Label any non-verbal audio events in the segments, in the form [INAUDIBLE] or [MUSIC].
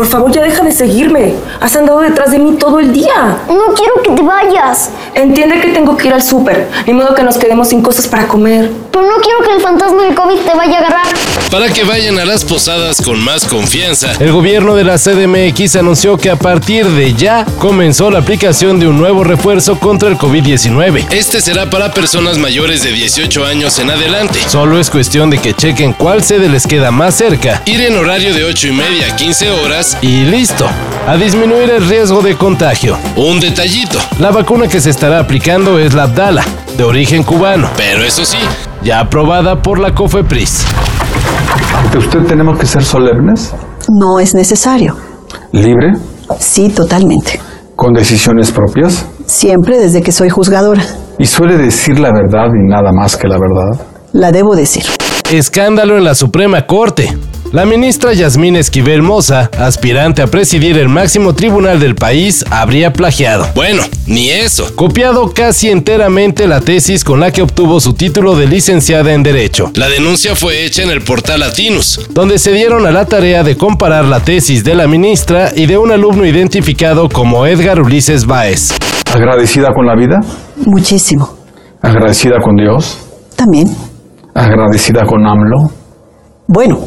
Por favor, ya deja de seguirme. Has andado detrás de mí todo el día. No quiero que te vayas. Entiende que tengo que ir al súper. Ni modo que nos quedemos sin cosas para comer. Pero no quiero que el fantasma del COVID te vaya a agarrar. Para que vayan a las posadas con más confianza, El gobierno de la CDMX anunció que a partir de ya comenzó la aplicación de un nuevo refuerzo contra el COVID-19. este será para personas mayores de 18 años en adelante. Solo es cuestión de que chequen cuál sede les queda más cerca Ir en horario de 8 y media a 15 horas. Y listo, a disminuir el riesgo de contagio. Un detallito, La vacuna que se estará aplicando es la Abdala, de origen cubano, pero eso sí, ya aprobada por la COFEPRIS. ¿De usted tenemos que ser solemnes, No es necesario. libre, Sí, totalmente. con decisiones propias? Siempre desde que soy juzgadora. ¿Y suele decir la verdad y nada más que la verdad? La debo decir. Escándalo en la Suprema Corte. La ministra Yasmín Esquivel Moza, aspirante a presidir el máximo tribunal del país, habría plagiado. bueno, ni eso. Copiado casi enteramente la tesis con la que obtuvo su título de licenciada en Derecho, La denuncia fue hecha en el portal Latinus. donde se dieron a la tarea de comparar la tesis de la ministra y de un alumno identificado como Edgar Ulises Báez. ¿Agradecida con la vida? Muchísimo. ¿Agradecida con Dios? También. ¿Agradecida con AMLO? Bueno,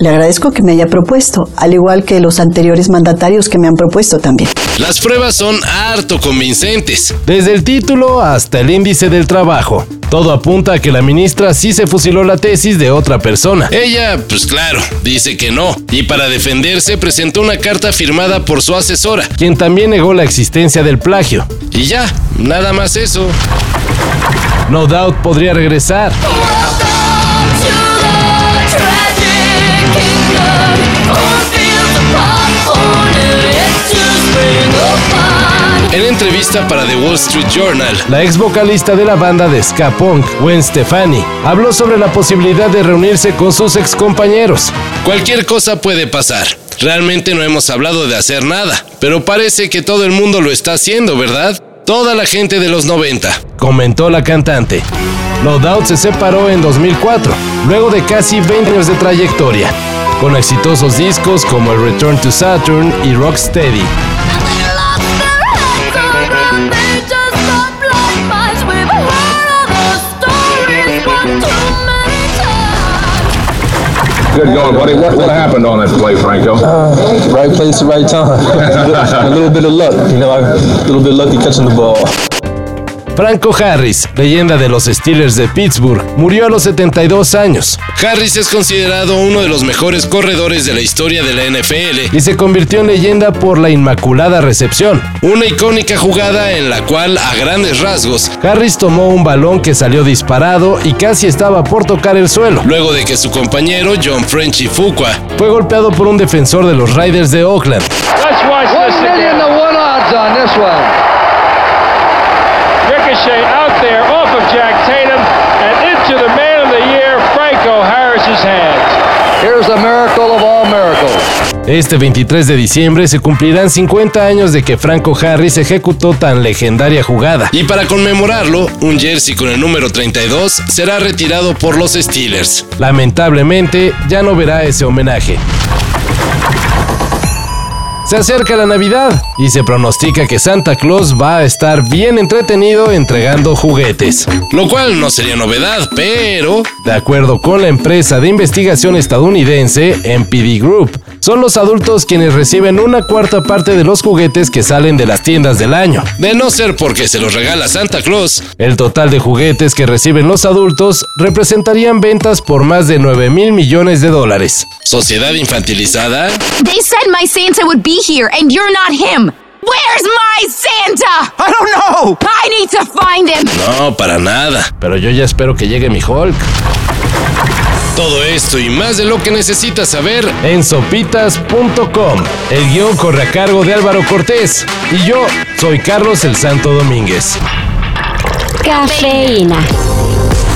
le agradezco que me haya propuesto, al igual que los anteriores mandatarios que me han propuesto también. Las pruebas son harto convincentes. Desde el título hasta el índice del trabajo. Todo apunta a que la ministra sí se fusiló la tesis de otra persona. Ella, pues claro, dice que no. Y para defenderse presentó una carta firmada por su asesora. quien también negó la existencia del plagio. Y ya, nada más eso. No Doubt podría regresar. Entrevista para The Wall Street Journal, La ex vocalista de la banda de ska punk, Gwen Stefani, habló sobre la posibilidad de reunirse con sus ex compañeros. cualquier cosa puede pasar. Realmente no hemos hablado de hacer nada, pero parece que todo el mundo lo está haciendo, ¿verdad? Toda la gente de los 90. Comentó la cantante. No Doubt se separó en 2004, luego de casi 20 años de trayectoria, con exitosos discos como el Return to Saturn y Rocksteady. Good going, buddy. What, what happened on that play, Franco? Uh, right place, at right time. [LAUGHS] a little bit of luck, you know, a little bit lucky catching the ball. Franco Harris, leyenda de los Steelers de Pittsburgh, murió a los 72 años Harris es considerado uno de los mejores corredores de la historia de la NFL. y se convirtió en leyenda por la inmaculada recepción. Una icónica jugada en la cual, a grandes rasgos, Harris tomó un balón que salió disparado y casi estaba por tocar el suelo. luego de que su compañero John Frenchy Fuqua Fue golpeado por un defensor de los Raiders de Oakland. Let's watch this there off of Jack Tatum and into the man of the year, Franco Harris's hands. Here's the miracle of all miracles. Este 23 de diciembre se cumplirán 50 años de que Franco Harris ejecutó tan legendaria jugada. Y para conmemorarlo, un jersey con el número 32 será retirado por los Steelers. Lamentablemente, ya no verá ese homenaje. Se acerca la Navidad y se pronostica que Santa Claus va a estar bien entretenido entregando juguetes. Lo cual no sería novedad, pero... De acuerdo con la empresa de investigación estadounidense MPD Group, son los adultos quienes reciben una cuarta parte de los juguetes que salen de las tiendas del año. De no ser porque se los regala Santa Claus, El total de juguetes que reciben los adultos representarían ventas por más de 9 mil millones de dólares. sociedad infantilizada, They said my Santa would be here, and you're not him. Where's my Santa? I don't know. I need to find him. no, para nada. Pero yo ya espero que llegue mi Hulk. Todo esto y más de lo que necesitas saber En sopitas.com. El guion corre a cargo de Álvaro Cortés. Y yo soy Carlos el Santo Domínguez. Cafeína.